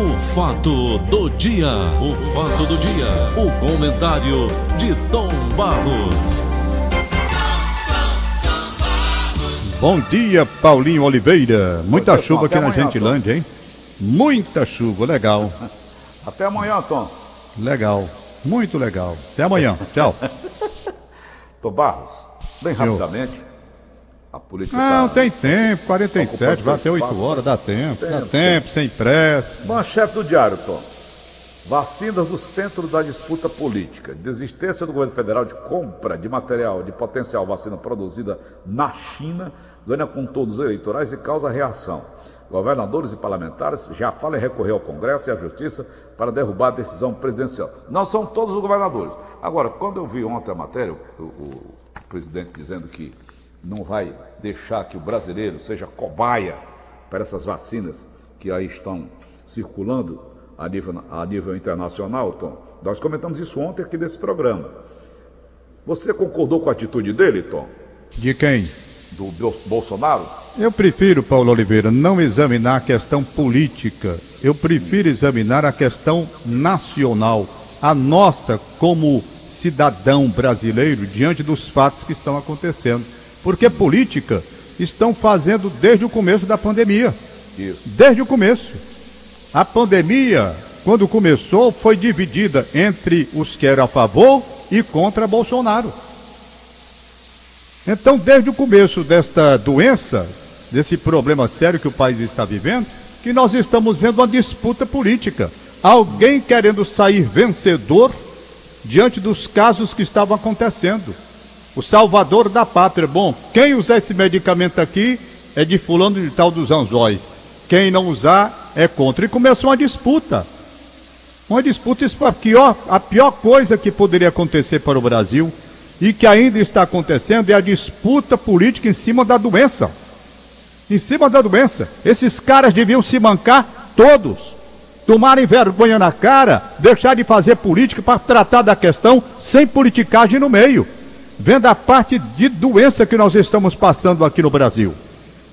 O fato do dia, o fato do dia, o comentário de Tom Barros. Bom dia, Paulinho Oliveira. Muita chuva aqui na Gentilândia, hein? Muita chuva, legal. Até amanhã, Tom. Legal, muito legal. Até amanhã, tchau. Tom Barros, bem rapidamente. A política Não, tá tem tempo, 47, vai até 8 espaço, horas, dá tempo, dá Tempo, tempo, sem pressa. Manchete do Diário, Tom. Vacinas do centro da disputa política. Desistência do governo federal de compra de material de potencial vacina produzida na China ganha contornos eleitorais e causa reação. Governadores e parlamentares já falam em recorrer ao Congresso e à Justiça para derrubar a decisão presidencial. Não são todos os governadores. Agora, quando eu vi ontem a matéria, o, o presidente dizendo que não vai deixar que o brasileiro seja cobaia para essas vacinas que aí estão circulando a nível, a nível internacional, Tom. Nós comentamos isso ontem aqui nesse programa. Você concordou com a atitude dele, Tom? De quem? Do Bol- Bolsonaro? Eu prefiro, Paulo Oliveira, não examinar a questão política. Eu prefiro examinar a questão nacional, a nossa como cidadão brasileiro diante dos fatos que estão acontecendo. Porque política estão fazendo desde o começo da pandemia. Isso. Desde o começo. A pandemia, quando começou, foi dividida entre os que eram a favor e contra Bolsonaro. Então, desde o começo desta doença, desse problema sério que o país está vivendo, que nós estamos vendo uma disputa política. Alguém querendo sair vencedor diante dos casos que estavam acontecendo. O salvador da pátria. Bom, quem usar esse medicamento aqui é de fulano de tal dos anzóis. Quem não usar é contra. E começou uma disputa. Uma disputa, isso a pior, a pior coisa que poderia acontecer para o Brasil e que ainda está acontecendo é a disputa política em cima da doença. Em cima da doença. Esses caras deviam se mancar todos. Tomarem vergonha na cara, deixar de fazer política para tratar da questão sem politicagem no meio. Vendo a parte de doença que nós estamos passando aqui no Brasil.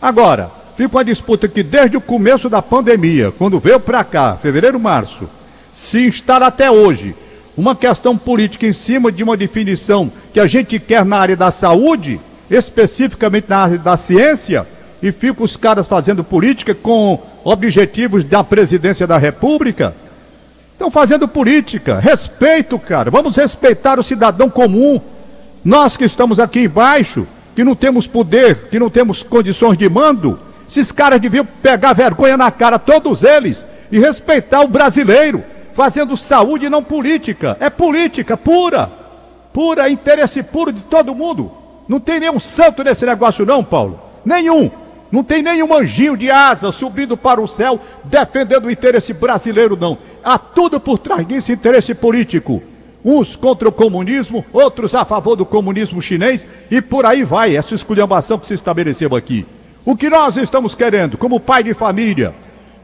Agora, fica uma disputa que desde o começo da pandemia, quando veio para cá, fevereiro, março, se instala até hoje uma questão política em cima de uma definição que a gente quer na área da saúde, especificamente na área da ciência, e fica os caras fazendo política com objetivos da presidência da República. Estão fazendo política. Respeito, cara. Vamos respeitar o cidadão comum. Nós que estamos aqui embaixo, que não temos poder, que não temos condições de mando, esses caras deviam pegar vergonha na cara, todos eles, e respeitar o brasileiro, fazendo saúde e não política. É política pura, pura, interesse puro de todo mundo. Não tem nenhum santo nesse negócio, não, Paulo. Nenhum. Não tem nenhum anjinho de asa subindo para o céu defendendo o interesse brasileiro, não. Há tudo por trás disso interesse político. Uns contra o comunismo, outros a favor do comunismo chinês e por aí vai essa esculhambação que se estabeleceu aqui. O que nós estamos querendo, como pai de família,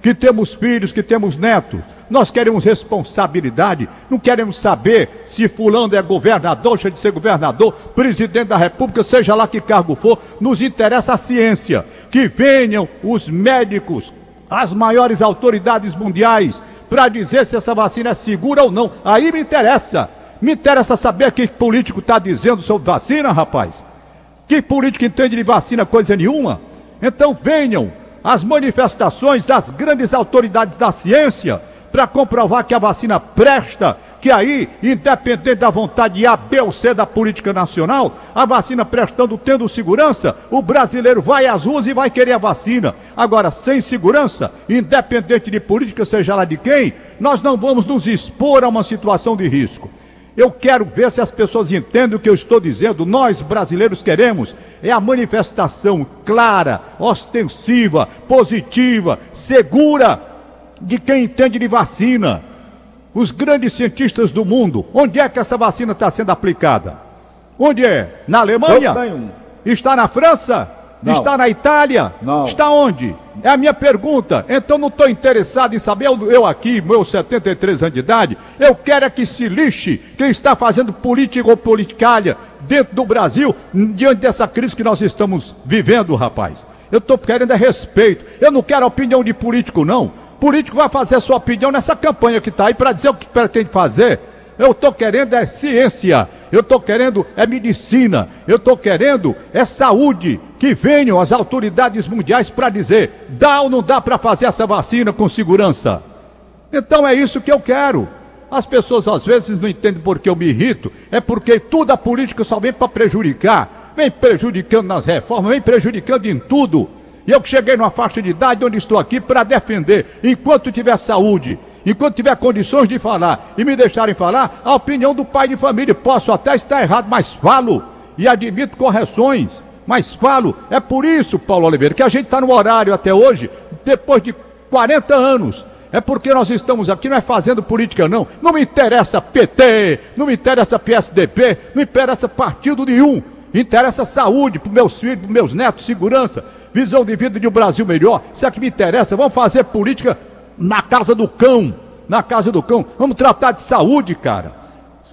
que temos filhos, que temos netos, nós queremos responsabilidade, não queremos saber se fulano é governador, deixa de ser governador, presidente da república, seja lá que cargo for, nos interessa a ciência, que venham os médicos, as maiores autoridades mundiais, para dizer se essa vacina é segura ou não, aí me interessa, me interessa saber que político está dizendo sobre vacina, rapaz, que político entende de vacina coisa nenhuma, então venham as manifestações das grandes autoridades da ciência para comprovar que a vacina presta, que aí, independente da vontade de A, B ou C da política nacional, a vacina prestando, tendo segurança, o brasileiro vai às ruas e vai querer a vacina. Agora, sem segurança, independente de política, seja lá de quem, nós não vamos nos expor a uma situação de risco. Eu quero ver se as pessoas entendem o que eu estou dizendo. Nós, brasileiros, queremos é a manifestação clara, ostensiva, positiva, segura de quem entende de vacina. Os grandes cientistas do mundo, onde é que essa vacina está sendo aplicada? Onde é? Na Alemanha? Está na França? Não. Está na Itália? Não. Está onde? É a minha pergunta. Então não estou interessado em saber, eu, eu aqui, meus 73 anos de idade, eu quero é que se lixe quem está fazendo política ou politicalha dentro do Brasil, diante dessa crise que nós estamos vivendo, rapaz. Eu estou querendo é respeito. Eu não quero opinião de político, não. Político vai fazer a sua opinião nessa campanha que está aí para dizer o que pretende fazer. Eu estou querendo é ciência, eu estou querendo é medicina, eu estou querendo é saúde. Que venham as autoridades mundiais para dizer: dá ou não dá para fazer essa vacina com segurança? Então é isso que eu quero. As pessoas às vezes não entendem porque eu me irrito, é porque toda a política só vem para prejudicar, vem prejudicando nas reformas, vem prejudicando em tudo. E eu que cheguei numa faixa de idade onde estou aqui para defender, enquanto tiver saúde, enquanto tiver condições de falar e me deixarem falar, a opinião do pai de família. Posso até estar errado, mas falo e admito correções. Mas falo, é por isso, Paulo Oliveira, que a gente está no horário até hoje, depois de 40 anos. É porque nós estamos aqui, não é fazendo política, não. Não me interessa PT, não me interessa PSDB, não interessa partido nenhum. Interessa saúde para meus filhos, para meus netos, segurança, visão de vida de um Brasil melhor. Isso é que me interessa. Vamos fazer política na casa do cão. Na casa do cão. Vamos tratar de saúde, cara.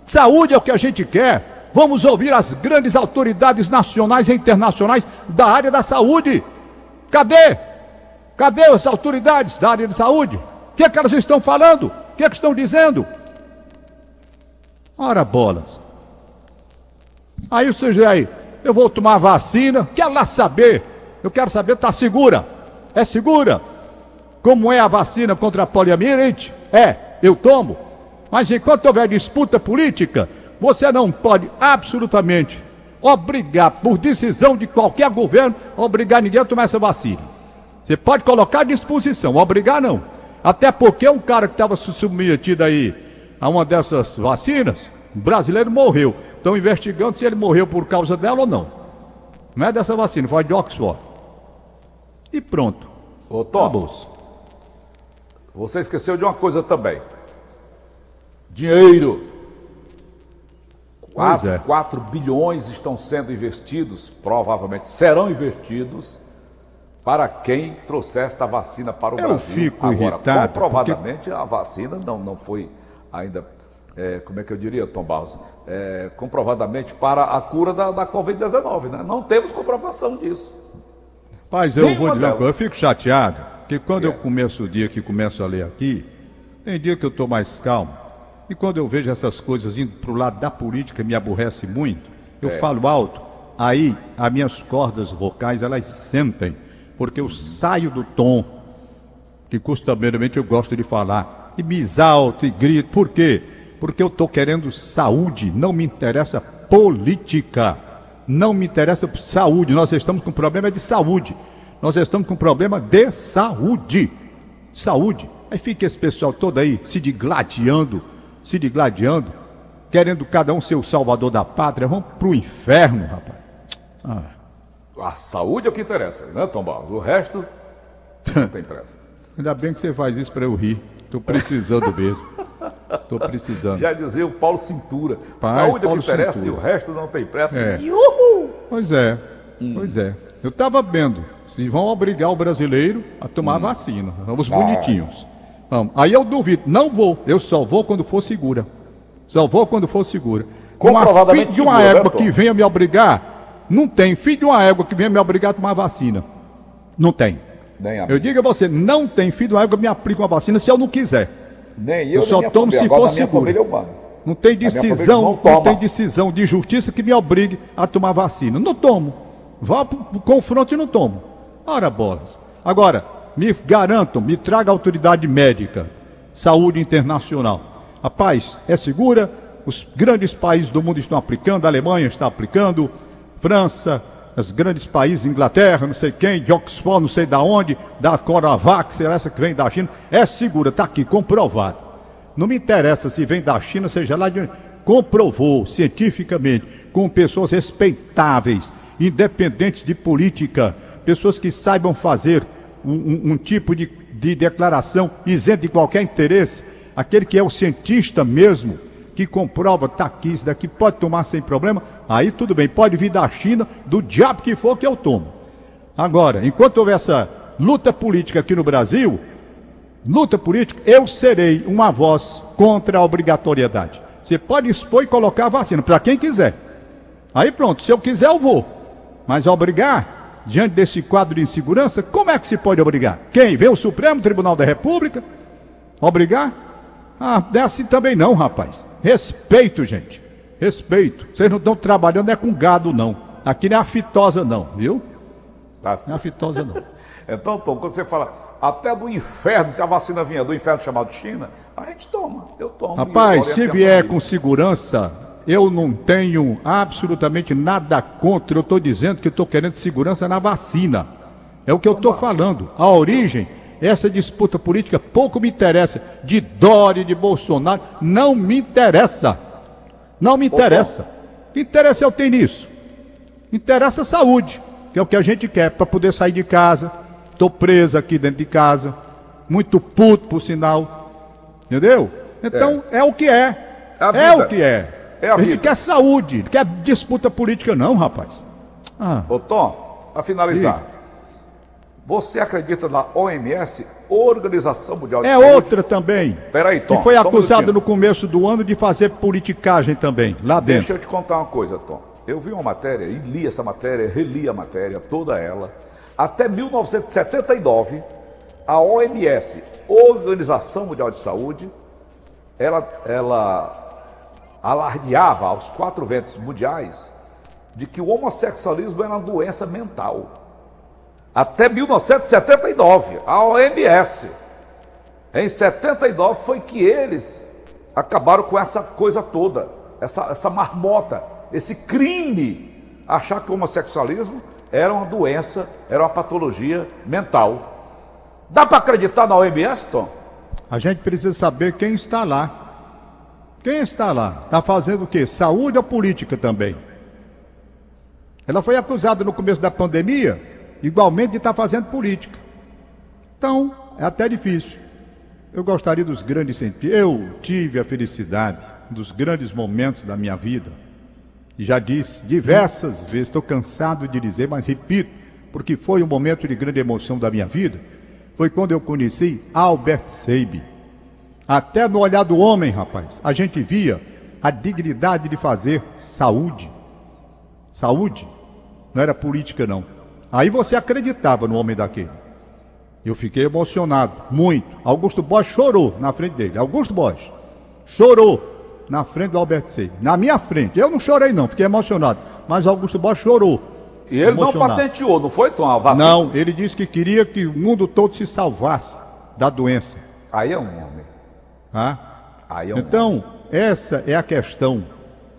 Saúde é o que a gente quer. Vamos ouvir as grandes autoridades nacionais e internacionais da área da saúde. Cadê? Cadê as autoridades da área de saúde? O que, é que elas estão falando? O que, é que estão dizendo? Ora bolas. Aí o sujeito aí, eu vou tomar vacina, quero lá saber. Eu quero saber, está segura? É segura? Como é a vacina contra a poliomielite? É, eu tomo. Mas enquanto houver disputa política, você não pode absolutamente obrigar, por decisão de qualquer governo, obrigar ninguém a tomar essa vacina. Você pode colocar à disposição, obrigar não. Até porque um cara que estava submetido aí a uma dessas vacinas, brasileiro morreu. Estão investigando se ele morreu por causa dela ou não. Não é dessa vacina, foi de Oxford. E pronto. Ô, Tom, você esqueceu de uma coisa também. Dinheiro. Quase é. 4 bilhões estão sendo investidos, provavelmente serão investidos, para quem trouxer esta vacina para o Eu Brasil. Fico Agora, irritado comprovadamente, porque... a vacina não, não foi ainda é, como é que eu diria, Tom Barros, é, comprovadamente para a cura da, da Covid-19, né? Não temos comprovação disso. Paz, eu Nenhuma vou dizer uma coisa, eu fico chateado, porque quando é. eu começo o dia que começo a ler aqui, tem dia que eu estou mais calmo, e quando eu vejo essas coisas indo para o lado da política, me aborrece muito, eu é. falo alto, aí as minhas cordas vocais, elas sentem, porque eu saio do tom, que costumeiramente eu gosto de falar, e me exalto e grito, por quê? Porque eu estou querendo saúde, não me interessa política, não me interessa saúde. Nós estamos com problema de saúde, nós estamos com problema de saúde. Saúde. Aí fica esse pessoal todo aí se digladiando, se digladiando, querendo cada um ser o salvador da pátria. Vamos para o inferno, rapaz. Ah. A saúde é o que interessa, né, Tom Barros? O resto não tem pressa. Ainda bem que você faz isso para eu rir. Estou precisando mesmo. Estou precisando. Já dizia o Paulo Cintura. Pai, Saúde Paulo é o que interessa Cintura. e o resto não tem pressa. É. Uhul! Pois é, hum. pois é. Eu estava vendo se vão obrigar o brasileiro a tomar hum. vacina. Os ah. bonitinhos. Vamos. Aí eu duvido. Não vou. Eu só vou quando for segura. Só vou quando for segura. Com a filho de uma segura, égua né, que venha me obrigar, não tem. Filho de uma égua que venha me obrigar a tomar vacina. Não tem. eu digo a você, não tem filho de uma égua que me aplica uma vacina se eu não quiser. Nem eu, eu só tomo se for seguro. Não tem decisão, não, não, tem decisão de justiça que me obrigue a tomar vacina. Não tomo. Vá para o confronto e não tomo. Ora bolas. Agora, me garantam, me traga autoridade médica, saúde internacional. A paz é segura, os grandes países do mundo estão aplicando, a Alemanha está aplicando, França, os grandes países, Inglaterra, não sei quem, de Oxford, não sei da onde, da Coronavac, essa que vem da China, é segura, está aqui, comprovado. Não me interessa se vem da China, seja lá de onde. Comprovou cientificamente, com pessoas respeitáveis, independentes de política, pessoas que saibam fazer um, um, um tipo de, de declaração isento de qualquer interesse, aquele que é o cientista mesmo que comprova, tá aqui, isso daqui pode tomar sem problema, aí tudo bem, pode vir da China, do diabo que for que eu tomo. Agora, enquanto houver essa luta política aqui no Brasil, luta política, eu serei uma voz contra a obrigatoriedade. Você pode expor e colocar a vacina para quem quiser. Aí pronto, se eu quiser eu vou. Mas obrigar, diante desse quadro de insegurança, como é que se pode obrigar? Quem? Vê o Supremo Tribunal da República? Obrigar? Ah, é assim também não, rapaz. Respeito, gente. Respeito. Vocês não estão trabalhando é com gado, não. Aqui não é a fitosa, não, viu? Tá Não é a fitosa, não. Então, Tom, quando você fala até do inferno, se a vacina vinha do inferno chamado China, a gente toma, eu tomo. Rapaz, eu se vier com segurança, eu não tenho absolutamente nada contra. Eu estou dizendo que estou querendo segurança na vacina. É o que eu estou falando. A origem, essa disputa política pouco me interessa. De Dória, de Bolsonaro, não me interessa. Não me interessa. Que interesse eu tenho nisso? Interessa a saúde, que é o que a gente quer para poder sair de casa. Estou preso aqui dentro de casa, muito puto por sinal. Entendeu? Então é, o que é. É a É, o que é. É a gente vida. quer saúde, não quer disputa política não, rapaz. Ah, Ô Tom, para finalizar, você acredita na OMS, Organização Mundial de é Saúde? outra também. Peraí, Tom. que foi só um no começo do ano de fazer politicagem também, lá dentro. Deixa eu te contar uma coisa, Tom. Eu vi uma matéria e li essa matéria, reli a matéria, toda ela. Até 1979, a OMS, Organização Mundial de Saúde, ela, ela alardeava aos quatro ventos mundiais de que o homossexualismo era uma doença mental. Até 1979, a OMS. Em 79 foi que eles acabaram com essa coisa toda, essa, essa marmota, esse crime, achar que o homossexualismo era uma doença, era uma patologia mental. Dá para acreditar na OMS, Tom? A gente precisa saber quem está lá. Quem está lá? Está fazendo o quê? Saúde ou política também? Ela foi acusada no começo da pandemia, igualmente de estar fazendo política. Então, é até difícil. Eu gostaria dos grandes cientistas. Eu tive a felicidade dos grandes momentos da minha vida. E já disse diversas vezes, estou cansado de dizer, mas repito, porque foi um momento de grande emoção da minha vida. Foi quando eu conheci Albert Seib. Até no olhar do homem, rapaz, a gente via a dignidade de fazer saúde. Saúde não era política, não. Aí você acreditava no homem daquele. Eu fiquei emocionado, muito. Augusto Bosch chorou na frente dele. Augusto Bosch chorou na frente do Albert Seib. Na minha frente. Eu não chorei, não, fiquei emocionado. Mas Augusto Bosch chorou. E ele não Emocionado. patenteou, não foi, Tom? A vacina? Não, ele disse que queria que o mundo todo se salvasse da doença. Aí é um homem. Tá? Aí é um homem. Então, essa é a questão.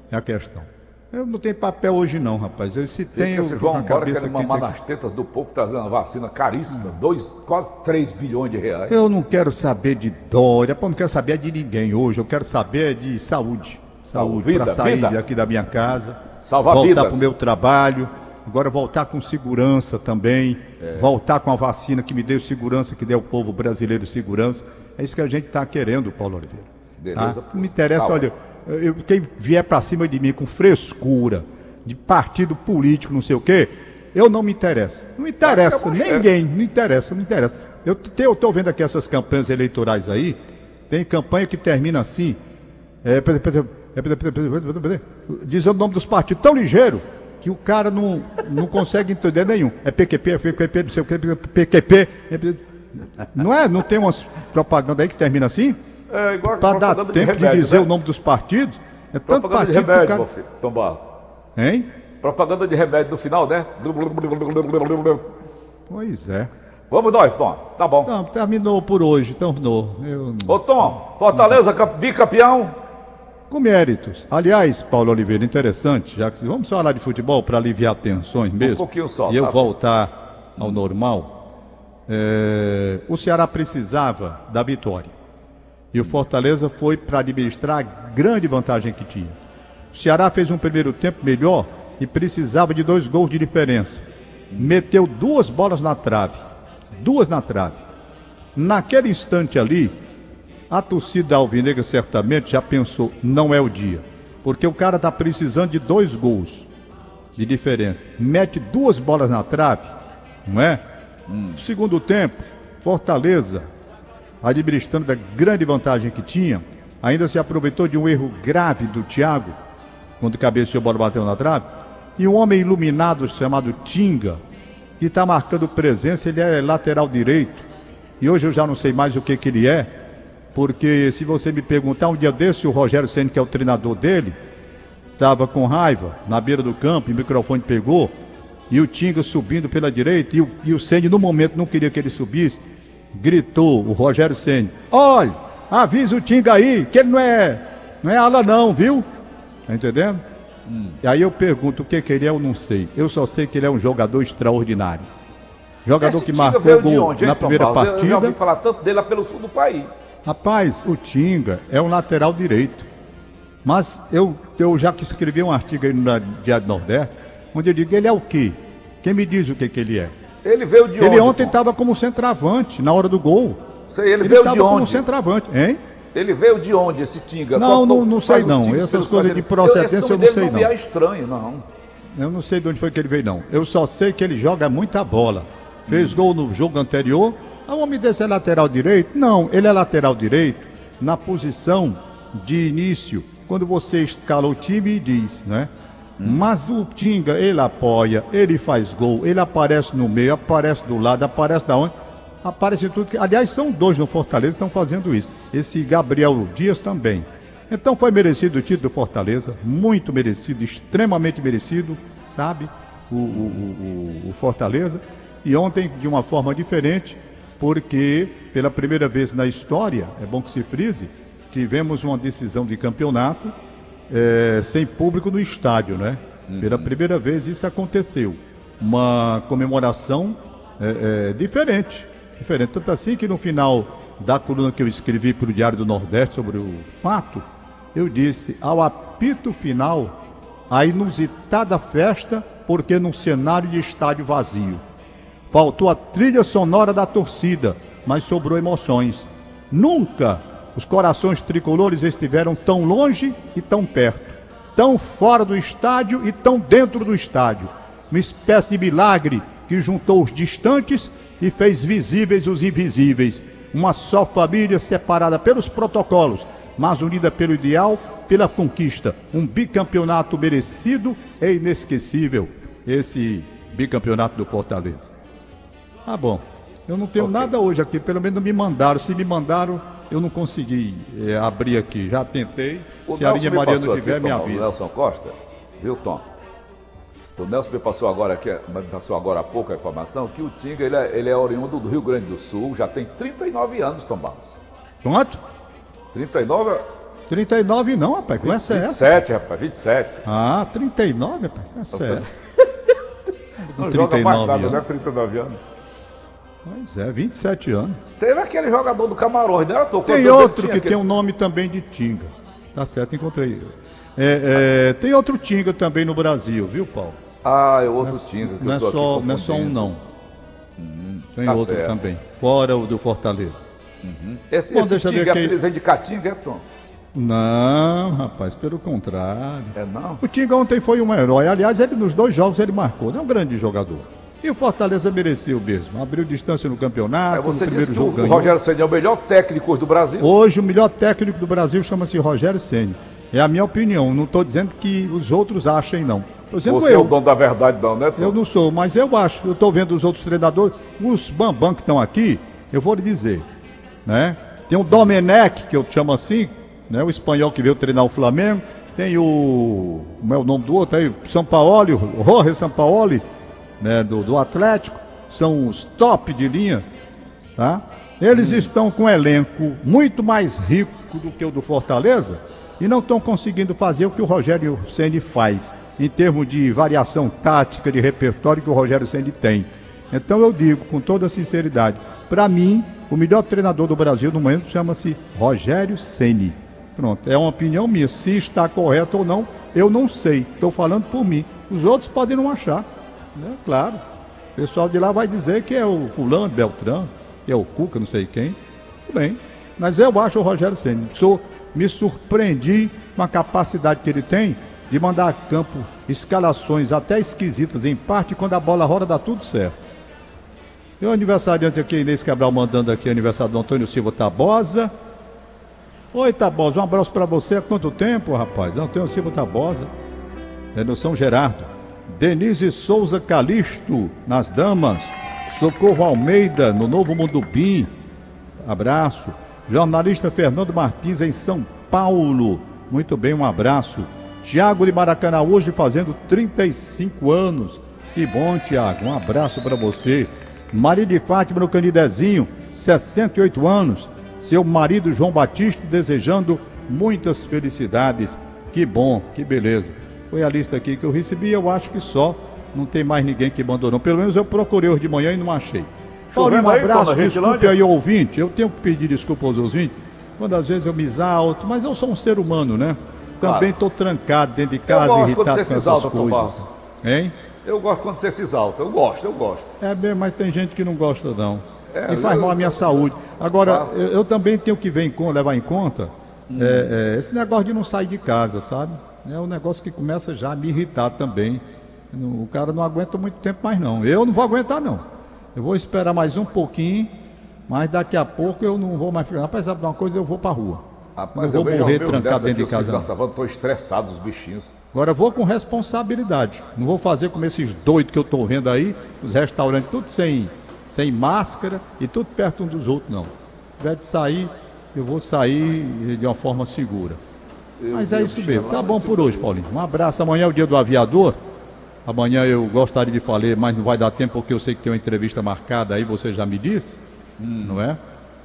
É a questão. Eu não tenho papel hoje não, rapaz. Eu, se tem, eu a agora cabeça querendo aqui, mamar tem- nas tetas do povo trazendo uma vacina caríssima, dois, quase 3 bilhões de reais. Eu não quero saber de Dória, pô, não quero saber de ninguém hoje. Eu quero saber de saúde. Saúde, para sair vida. daqui da minha casa, Salvar voltar para o meu trabalho, agora voltar com segurança também, É. voltar com a vacina que me deu segurança, que deu ao povo brasileiro segurança. É isso que a gente está querendo, Paulo Oliveira. Beleza, Tá? Não me interessa, Tá olha, eu- quem vier para cima de mim com frescura, de partido político, não sei o quê, eu não me interessa. Não interessa, ninguém, não interessa, não interessa. Eu estou vendo aqui essas campanhas eleitorais aí, tem campanha que termina assim, é, é, dizendo o nome dos partidos tão ligeiro que o cara não, não consegue entender nenhum. É PQP, é PQP, não sei o que, PQP. é- não é? Não tem umas propaganda aí que termina assim? É igual Para dar tempo de, remédio, dizer né? o nome dos partidos. É tanto Propaganda de partido o remédio, cara... meu filho, Tom Barros. Hein? Propaganda de remédio no final, né? Pois é. Vamos nós, Tom. Tá bom. Não, terminou por hoje, terminou. Eu... Ô, Tom, Fortaleza bicampeão. Com méritos. Aliás, Paulo Oliveira, interessante, já que vamos falar de futebol para aliviar tensões mesmo. pouquinho só, E eu tá? voltar ao normal. É, o Ceará precisava da vitória. E o Fortaleza foi para administrar a grande vantagem que tinha. O Ceará fez um primeiro tempo melhor e precisava de dois gols de diferença. Meteu duas bolas na trave. Duas na trave. Naquele instante ali, a torcida alvinegra certamente já pensou, não é o dia. Porque o cara está precisando de dois gols de diferença. Mete duas bolas na trave, não é? Segundo tempo, Fortaleza, administrando da grande vantagem que tinha, ainda se aproveitou de um erro grave do Thiago, quando cabeceou a bola bateu na trave, e um homem iluminado chamado Tinga que está marcando presença, ele é lateral direito. E hoje eu já não sei mais o que, que ele é, porque se você me perguntar, um dia desse, o Rogério Senna, que é o treinador dele, estava com raiva na beira do campo, e o microfone pegou, e o Tinga subindo pela direita, e o, e o Senna, no momento, não queria que ele subisse, gritou o Rogério Senna: Olha, avisa o Tinga aí, que ele não é, não é ala, não, viu? Tá entendendo? Hum. E aí eu pergunto o que, que ele é, eu não sei. Eu só sei que ele é um jogador extraordinário. Jogador Esse que Tinga marcou gol onde, na primeira partida. Eu já ouvi falar tanto dele lá pelo sul do país. Rapaz, o Tinga é um lateral direito. Mas eu, eu já que escrevi um artigo aí no Diário Nordeste, onde eu digo, ele é o quê? Quem me diz o que, que ele é? Ele veio de ele onde? ontem Tom? estava como centroavante na hora do gol. Sei, ele, Ele veio estava de como onde? centroavante, hein? Ele veio de onde, esse Tinga? Não, não- não sei não. Essas coisas de ele- procedência eu nome não sei não. me é estranho, não. Eu não sei de onde foi que ele veio, não. Eu só sei que ele joga muita bola. Fez gol no jogo anterior. Ah, o homem desse é lateral direito? Não, ele é lateral direito na posição de início, quando você escala o time e diz, né? Mas o Tinga, ele apoia, ele faz gol, ele aparece no meio, aparece do lado, aparece da onde? Aparece tudo. Aliás, são dois no Fortaleza que estão fazendo isso. Esse Gabriel Dias também. Então foi merecido o título do Fortaleza, muito merecido, extremamente merecido, sabe? O- o- o- o Fortaleza. E ontem, de uma forma diferente, porque pela primeira vez na história, é bom que se frise, tivemos uma decisão de campeonato eh, sem público no estádio, né? Pela primeira vez isso aconteceu. Uma comemoração eh, eh, diferente. Diferente. Tanto assim que no final da coluna que eu escrevi para o Diário do Nordeste sobre o fato, eu disse, ao apito final, a inusitada festa, porque num cenário de estádio vazio. Faltou a trilha sonora da torcida, mas sobrou emoções. Nunca os corações tricolores estiveram tão longe e tão perto, tão fora do estádio e tão dentro do estádio. Uma espécie de milagre que juntou os distantes e fez visíveis os invisíveis. Uma só família separada pelos protocolos, mas unida pelo ideal, pela conquista. Um bicampeonato merecido e inesquecível. Esse bicampeonato do Fortaleza. Ah, bom. Eu não tenho Ok. nada hoje aqui, pelo menos me mandaram. Se me mandaram, eu não consegui eh, abrir aqui. Já tentei. O Se a Nelson me Maria não aqui, tiver, me Tom, o avisa. Nelson Costa, viu, Tom? O Nelson me passou agora aqui, me passou agora há pouco a informação que o Tinga ele é, ele é oriundo do Rio Grande do Sul, já tem 39 anos, Tom Barros. Quanto? 39? 39 não, rapaz. Com essa é essa. 27, rapaz, 27. Ah, 39, rapaz. Essa é essa. Com Não joga mais 39 nada, anos. né? 39 anos. Pois é, 27 anos. Teve aquele jogador do Camarões, né? Tô, Tem outro que tem um nome também de Tinga. Tá certo, encontrei. É, é, tem outro Tinga também no Brasil, viu, Paulo? Ah, é outro Tinga que Não é, só, não é só um, não. Tem tá outro certo. também. Fora o do Fortaleza. Esse, Bom, esse Tinga quem- vem de Catinga, é, Tom? Não, rapaz, pelo contrário. É não? O Tinga ontem foi um herói. Aliás, ele nos dois jogos ele marcou. Ele é um grande jogador. E o Fortaleza mereceu mesmo. Abriu distância no campeonato. É, você no disse primeiro que jogo o, ganhou. Rogério Senna é o melhor técnico do Brasil. Hoje o melhor técnico do Brasil chama-se Rogério Ceni. É a minha opinião. Não estou dizendo que os outros achem, não. Você é eu. o dono da verdade, não, né, Tom? Eu não sou, mas eu acho. Eu estou vendo os outros treinadores. Os Bambam que estão aqui, eu vou lhe dizer. Né? Tem o Domenech, que eu chamo assim, né? o espanhol que veio treinar o Flamengo. Tem o. Como é o nome do outro aí? São Paulo, o Jorge Sampaoli, né? do, do Atlético. São os top de linha. Tá? Eles estão com um elenco muito mais rico do que o do Fortaleza e não estão conseguindo fazer o que o Rogério Ceni faz em termos de variação tática, de repertório que o Rogério Ceni tem. Então eu digo com toda sinceridade, para mim, o melhor treinador do Brasil no momento chama-se Rogério Ceni. Pronto, é uma opinião minha. Se está correto ou não, eu não sei. Estou falando por mim. Os outros podem não achar. Né? Claro. O pessoal de lá vai dizer que é o fulano, Beltrão, que é o Cuca, não sei quem. Tudo bem. Mas eu acho o Rogério Senna. Sou, me surpreendi com a capacidade que ele tem de mandar a campo escalações até esquisitas, em parte, quando a bola roda dá tudo certo. E o aniversariante aqui, Inês Cabral, mandando aqui aniversário do Antônio Silva Tabosa. Oi, Tabosa, um abraço para você. Há quanto tempo, rapaz? Antônio Silva Tabosa, é no São Gerardo. Denise Souza Calixto, nas damas. Socorro Almeida, no Novo Mundo Bim. Abraço. Jornalista Fernando Martins, em São Paulo. Muito bem, um abraço. Tiago de Maracanã, hoje fazendo 35 anos. Que bom, Tiago. Um abraço para você. Maria de Fátima no Canidezinho, 68 anos. Seu marido João Batista desejando muitas felicidades. Que bom, que beleza. Foi a lista aqui que eu recebi, eu acho que só. Não tem mais ninguém que abandonou. Pelo menos eu procurei hoje de manhã e não achei. Paulinho, um abraço, desculpe aí, ouvinte. Eu tenho que pedir desculpa aos ouvintes. Quando às vezes eu me exalto, mas eu sou um ser humano, né? Também estou claro. trancado dentro de casa, irritado quando você se exalta, coisas. Hein? Eu gosto quando você se exalta. Eu gosto, eu gosto. É bem, mas tem gente que não gosta, não. É, e faz eu, mal à minha eu, saúde. Agora, eu, eu, também tenho que ver em, levar em conta hum. é, é, esse negócio de não sair de casa, sabe? É um negócio que começa já a me irritar também. O cara não aguenta muito tempo mais, não. Eu não vou aguentar, não. Eu vou esperar mais um pouquinho, mas daqui a pouco eu não vou mais ficar. Rapaz, sabe de uma coisa? Eu vou pra rua. Rapaz, não vou morrer trancado dentro de casa. Estou estressado os bichinhos. Agora vou com responsabilidade. Não vou fazer como esses doidos que eu estou vendo aí, os restaurantes tudo sem, sem máscara e tudo perto um dos outros, não. Se tiver de sair, eu vou sair de uma forma segura. Eu Mas é isso mesmo. Tá bom por hoje, Paulinho. Um abraço. Amanhã é o dia do aviador. Amanhã eu gostaria de falar, mas não vai dar tempo porque eu sei que tem uma entrevista marcada aí, você já me disse, hum. não é?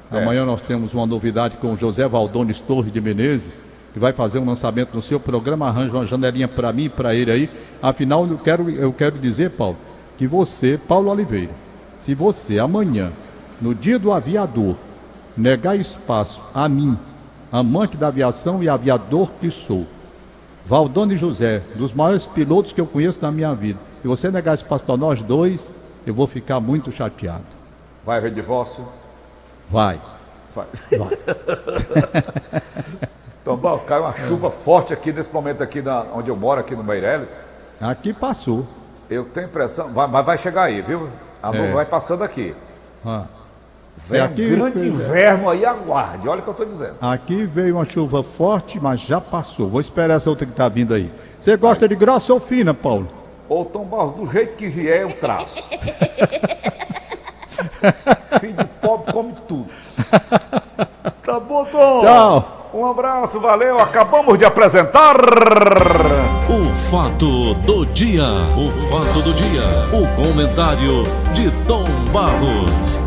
Certo. Amanhã nós temos uma novidade com o José Valdones Torres de Menezes, que vai fazer um lançamento no seu programa, arranja uma janelinha para mim e para ele aí. Afinal, eu quero, eu quero dizer, Paulo, que você, Paulo Oliveira, se você amanhã, no dia do aviador, negar espaço a mim, amante da aviação e aviador que sou, Valdone José, dos maiores pilotos que eu conheço na minha vida. Se você negar espaço para nós dois, eu vou ficar muito chateado. Vai haver divórcio? Vai. Vai. Vai. então, bom, caiu uma chuva forte aqui nesse momento aqui na, onde eu moro, aqui no Meireles. Aqui passou. Eu tenho impressão, vai, mas vai chegar aí, viu? A nuvem é. vai passando aqui. Ah. Vem aqui, um grande inverno aí, aguarde. Olha o que eu estou dizendo. Aqui veio uma chuva forte, mas já passou. Vou esperar essa outra que está vindo aí. Você gosta de grossa ou fina, Paulo? Ô, Tom Barros, do jeito que vier, eu traço. Filho de pobre come tudo. Tá bom, Tom? Tchau. Um abraço, valeu. Acabamos de apresentar. O fato do dia. O fato do dia. O comentário de Tom Barros.